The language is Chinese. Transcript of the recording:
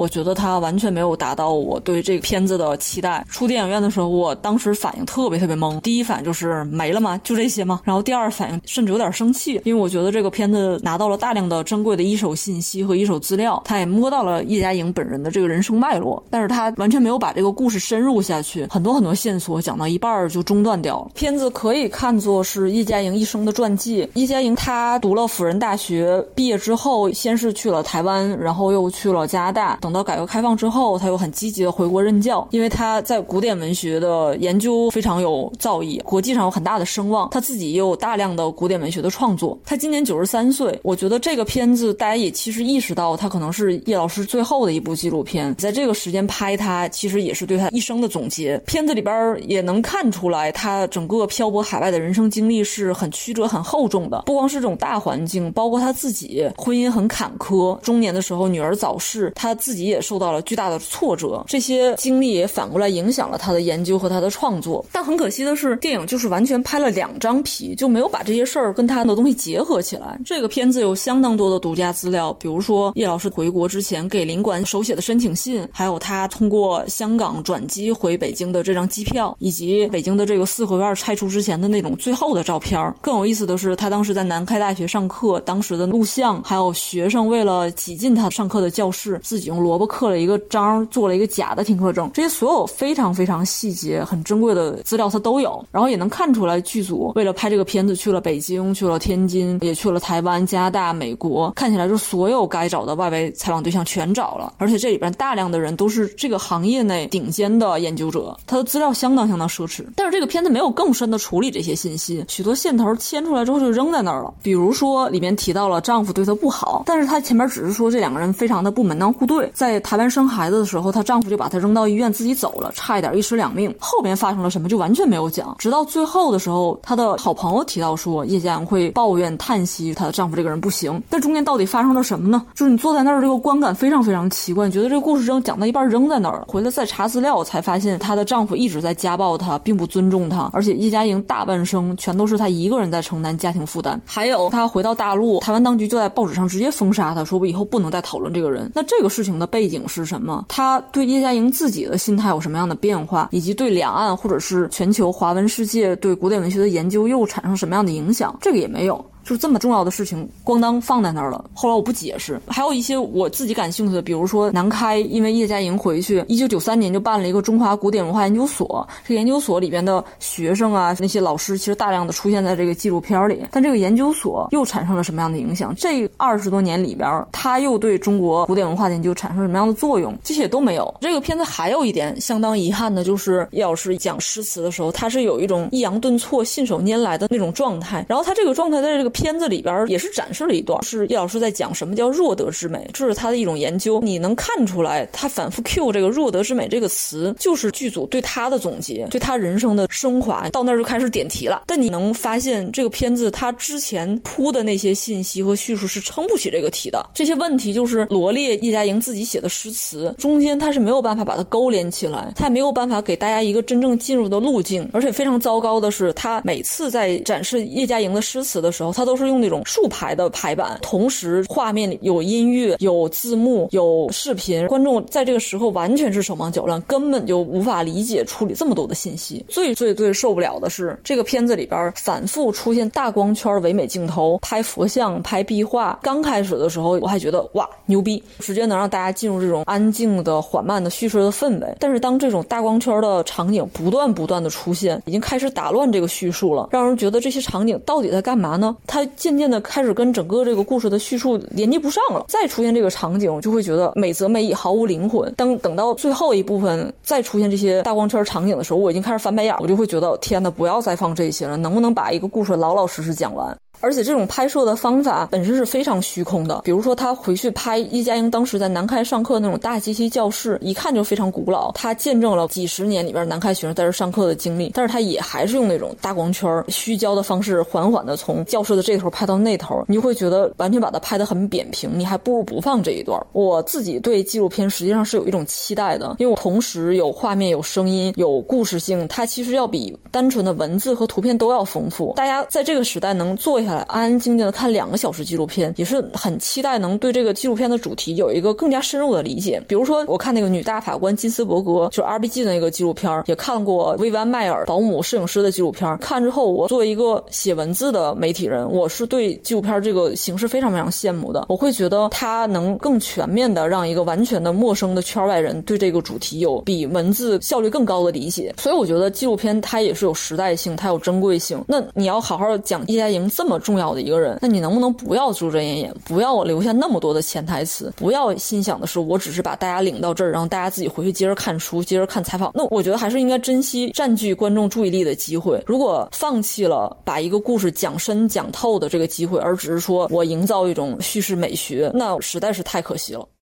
我觉得它完全没有达到我对这个片子的期待。出电影院的时候，我当时反应特别特别懵，第一反应就是没了吗？就这些吗？然后第二反应甚至有点生气，因为我觉得这个片子拿到了大量的珍贵的一手信息和一手资料，他也摸到了叶嘉莹本人的这个人生脉络，但是他完全没有把这个故事深入下去，很多很多线索讲到一半就中断掉了。片子可以看作是叶嘉莹一生的传记。叶嘉莹她读了辅仁大学，毕业之后先是去了台湾，然后又去了加拿大。等等到改革开放之后，他又很积极的回国任教，因为他在古典文学的研究非常有造诣，国际上有很大的声望。他自己也有大量的古典文学的创作。他今年九十三岁，我觉得这个片子大家也其实意识到，他可能是叶老师最后的一部纪录片，在这个时间拍他，其实也是对他一生的总结。片子里边也能看出来，他整个漂泊海外的人生经历是很曲折、很厚重的。不光是这种大环境，包括他自己婚姻很坎坷，中年的时候女儿早逝，他自己也受到了巨大的挫折。这些经历也反过来影响了他的研究和他的创作。但很可惜的是，电影就是完全拍了两张皮，就没有把这些事儿跟他的东西结合起来。这个片子有相当多的独家资料，比如说叶老师回国之前给领馆手写的申请信，还有他通过香港转机回北京的这张机票，以及北京的这个四合院拆除之前的那种最后的照片。更有意思的是，他当时在南开大学上课，当时的录像，还有学生为了挤进他上课的教室，自己用萝卜刻了一个章，做了一个假的听课证。这些所有非常非常细节、很珍贵的资料，他都有。然后也能看出来，剧组为了拍这个片子，去了北京，去了天津，也去了台湾、加拿大、美国。看起来就所有该找的外围采访对象全找了，而且这里边大量的人都是这个行业内顶尖的研究者，他的资料相当相当奢侈。但是这个片子没有更深的处理这些信息，许多线头牵出来之后就扔在那儿了。比如说里面提到了丈夫对她不好，但是她前面只是说这两个人非常的不门当户对，在台湾生孩子的时候，她丈夫就把她扔到医院自己走了，差一点一尸两命。后边发生了什么就完全没有讲，直到最后的时候，她的好朋友提到说叶嘉莹会抱怨叹息她的丈夫这个人不行，但中间到底发生了什么呢？就是你坐在那儿这个观感非常非常奇怪，你觉得这个故事扔讲到一半扔在那儿，回来再查资料才发现她的丈夫一直在家暴她，并不尊重她，而且叶嘉莹大半生全都是她一个人在承担家庭负担。还有她回到大陆，台湾当局就在报纸上直接封杀她，说我以后不能再讨论这个人。那这个事情的背景是什么？他对叶嘉莹自己的心态有什么样的变化，以及对两岸或者是全球华文世界对古典文学的研究又产生什么样的影响？这个也没有。就这么重要的事情，咣当放在那儿了。后来我不解释，还有一些我自己感兴趣的，比如说南开，因为叶嘉莹回去，一九九三年就办了一个中华古典文化研究所。这研究所里边的学生啊，那些老师其实大量的出现在这个纪录片里。但这个研究所又产生了什么样的影响？这二十多年里边，它又对中国古典文化研究产生什么样的作用？这些都没有。这个片子还有一点相当遗憾的，就是叶老师讲诗词的时候，他是有一种抑扬顿挫、信手拈来的那种状态。然后他这个状态在这个片子里边也是展示了一段，是叶老师在讲什么叫弱德之美，这是他的一种研究。你能看出来，他反复 Q 这个弱德之美这个词，就是剧组对他的总结，对他人生的升华。到那儿就开始点题了。但你能发现，这个片子他之前铺的那些信息和叙述是撑不起这个题的。这些问题就是罗列叶嘉莹自己写的诗词，中间他是没有办法把它勾连起来，他也没有办法给大家一个真正进入的路径。而且非常糟糕的是，他每次在展示叶嘉莹的诗词的时候，他都都是用那种竖排的排版，同时画面里有音乐、有字幕、有视频，观众在这个时候完全是手忙脚乱，根本就无法理解处理这么多的信息。最最最受不了的是，这个片子里边反复出现大光圈唯美镜头，拍佛像、拍壁画。刚开始的时候，我还觉得哇牛逼，直接能让大家进入这种安静的、缓慢的叙事的氛围。但是当这种大光圈的场景不断不断的出现，已经开始打乱这个叙述了，让人觉得这些场景到底在干嘛呢？它渐渐的开始跟整个这个故事的叙述连接不上了。再出现这个场景，我就会觉得美则美矣，毫无灵魂。当等到最后一部分再出现这些大光圈场景的时候，我已经开始翻白眼，我就会觉得天哪，不要再放这些了，能不能把一个故事老老实实讲完？而且这种拍摄的方法本身是非常虚空的。比如说，他回去拍叶嘉莹当时在南开上课那种大机器教室，一看就非常古老。他见证了几十年里边南开学生在这上课的经历，但是他也还是用那种大光圈、虚焦的方式，缓缓的从教室的这头拍到那头，你就会觉得完全把它拍得很扁平。你还不如不放这一段。我自己对纪录片实际上是有一种期待的，因为我同时有画面、有声音、有故事性，它其实要比单纯的文字和图片都要丰富。大家在这个时代能做一下。下来，安安静静的看两个小时纪录片，也是很期待能对这个纪录片的主题有一个更加深入的理解。比如说，我看那个女大法官金斯伯格，就是 RBG 的那个纪录片，也看过薇安迈尔保姆摄影师的纪录片。看之后，我作为一个写文字的媒体人，我是对纪录片这个形式非常非常羡慕的。我会觉得它能更全面的让一个完全的陌生的圈外人对这个主题有比文字效率更高的理解。所以我觉得纪录片它也是有时代性，它有珍贵性。那你要好好讲叶嘉莹这么重要的一个人，那你能不能不要遮遮掩掩，不要我留下那么多的潜台词，不要心想的是我只是把大家领到这儿，然后大家自己回去接着看书，接着看采访。那我觉得还是应该珍惜占据观众注意力的机会。如果放弃了把一个故事讲深讲透的这个机会，而只是说我营造一种叙事美学，那实在是太可惜了。